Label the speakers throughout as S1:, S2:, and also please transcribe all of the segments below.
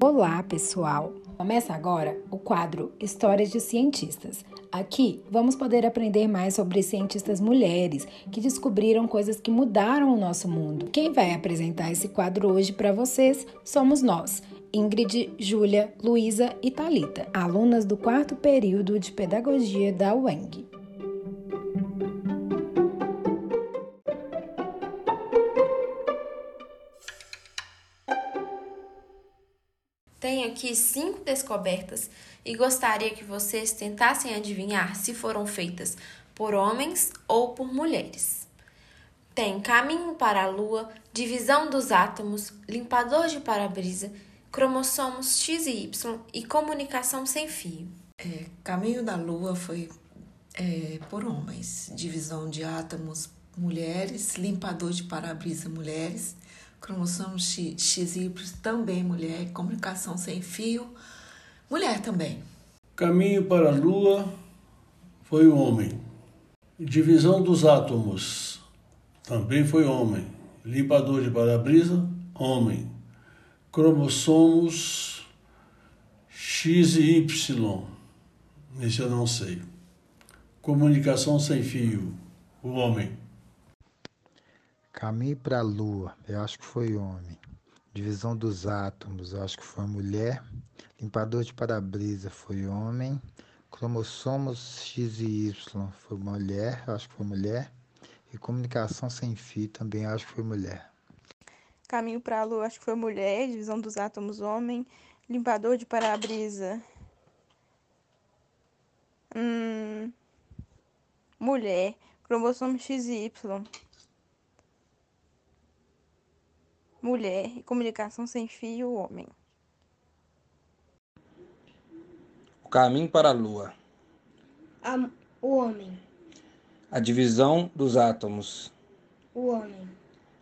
S1: Olá, pessoal! Começa agora o quadro Histórias de Cientistas. Aqui vamos poder aprender mais sobre cientistas mulheres que descobriram coisas que mudaram o nosso mundo. Quem vai apresentar esse quadro hoje para vocês somos nós. Ingrid, Júlia, Luísa e Talita, alunas do quarto período de Pedagogia da UENG.
S2: Tenho aqui cinco descobertas e gostaria que vocês tentassem adivinhar se foram feitas por homens ou por mulheres. Tem caminho para a lua, divisão dos átomos, limpador de para-brisa, cromossomos X e Y e comunicação sem fio.
S3: É, caminho da lua foi é, por homens, divisão de átomos mulheres, limpador de para-brisa mulheres, cromossomo XY também mulher, comunicação sem fio, mulher também.
S4: Caminho para a Lua foi o homem. Divisão dos átomos também foi homem. Limpador de para-brisa, homem. Cromossomos X e Y, esse eu não sei. Comunicação sem fio, o homem.
S5: Caminho para a Lua, eu acho que foi homem. Divisão dos átomos, eu acho que foi mulher. Limpador de para-brisa foi homem. Cromossomos X e Y foi mulher, eu acho que foi mulher. E comunicação sem fio também acho que foi mulher.
S6: Caminho para a Lua, acho que foi mulher. Divisão dos átomos, homem. Limpador de para-brisa. Hum, mulher. Cromossomo X e Y. mulher e comunicação sem fio, homem.
S7: O caminho para a lua.
S8: A, o homem.
S7: A divisão dos átomos.
S8: O homem.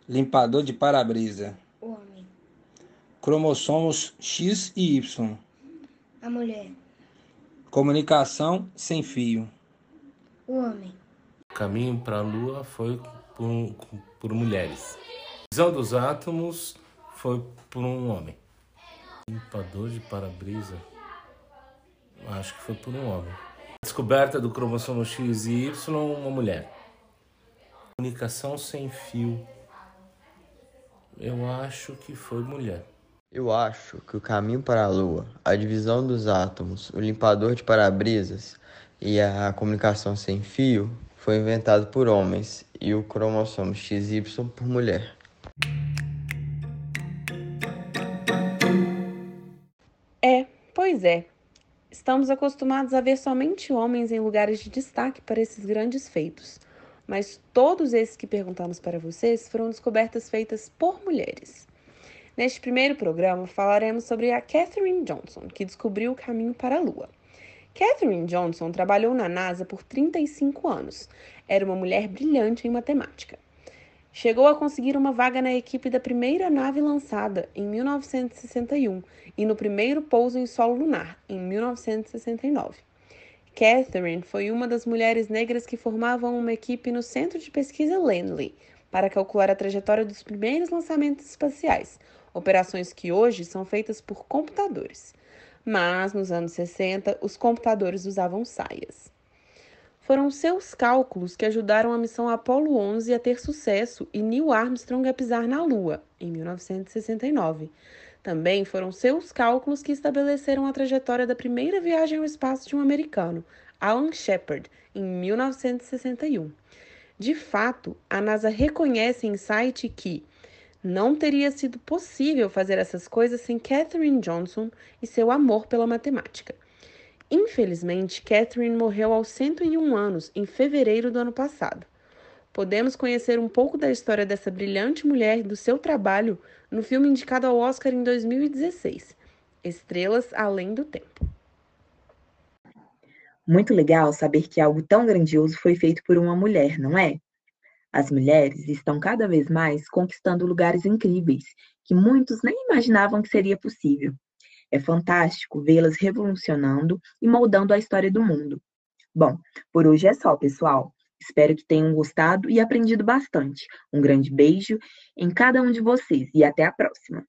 S7: Limpador de para-brisa.
S8: O homem.
S7: Cromossomos X e Y.
S8: A mulher.
S7: Comunicação sem fio.
S8: O homem.
S9: O caminho para a lua foi por, por mulheres visão dos átomos foi por um homem. Limpador de para-brisa, acho que foi por um homem. Descoberta do cromossomo X e Y, uma mulher. Comunicação sem fio, eu acho que foi mulher.
S10: Eu acho que o caminho para a Lua, a divisão dos átomos, o limpador de para-brisas e a comunicação sem fio foi inventado por homens e o cromossomo XY por mulher.
S11: É, pois é. Estamos acostumados a ver somente homens em lugares de destaque para esses grandes feitos. Mas todos esses que perguntamos para vocês foram descobertas feitas por mulheres. Neste primeiro programa, falaremos sobre a Katherine Johnson, que descobriu o caminho para a Lua. Katherine Johnson trabalhou na NASA por 35 anos. Era uma mulher brilhante em matemática. Chegou a conseguir uma vaga na equipe da primeira nave lançada em 1961 e no primeiro pouso em solo lunar em 1969. Catherine foi uma das mulheres negras que formavam uma equipe no Centro de Pesquisa Langley para calcular a trajetória dos primeiros lançamentos espaciais, operações que hoje são feitas por computadores. Mas nos anos 60, os computadores usavam saias. Foram seus cálculos que ajudaram a missão Apollo 11 a ter sucesso e Neil Armstrong a pisar na Lua, em 1969. Também foram seus cálculos que estabeleceram a trajetória da primeira viagem ao espaço de um americano, Alan Shepard, em 1961. De fato, a NASA reconhece em site que não teria sido possível fazer essas coisas sem Katherine Johnson e seu amor pela matemática. Infelizmente, Catherine morreu aos 101 anos, em fevereiro do ano passado. Podemos conhecer um pouco da história dessa brilhante mulher e do seu trabalho no filme indicado ao Oscar em 2016, Estrelas Além do Tempo.
S12: Muito legal saber que algo tão grandioso foi feito por uma mulher, não é? As mulheres estão cada vez mais conquistando lugares incríveis que muitos nem imaginavam que seria possível. É fantástico vê-las revolucionando e moldando a história do mundo. Bom, por hoje é só, pessoal. Espero que tenham gostado e aprendido bastante. Um grande beijo em cada um de vocês e até a próxima.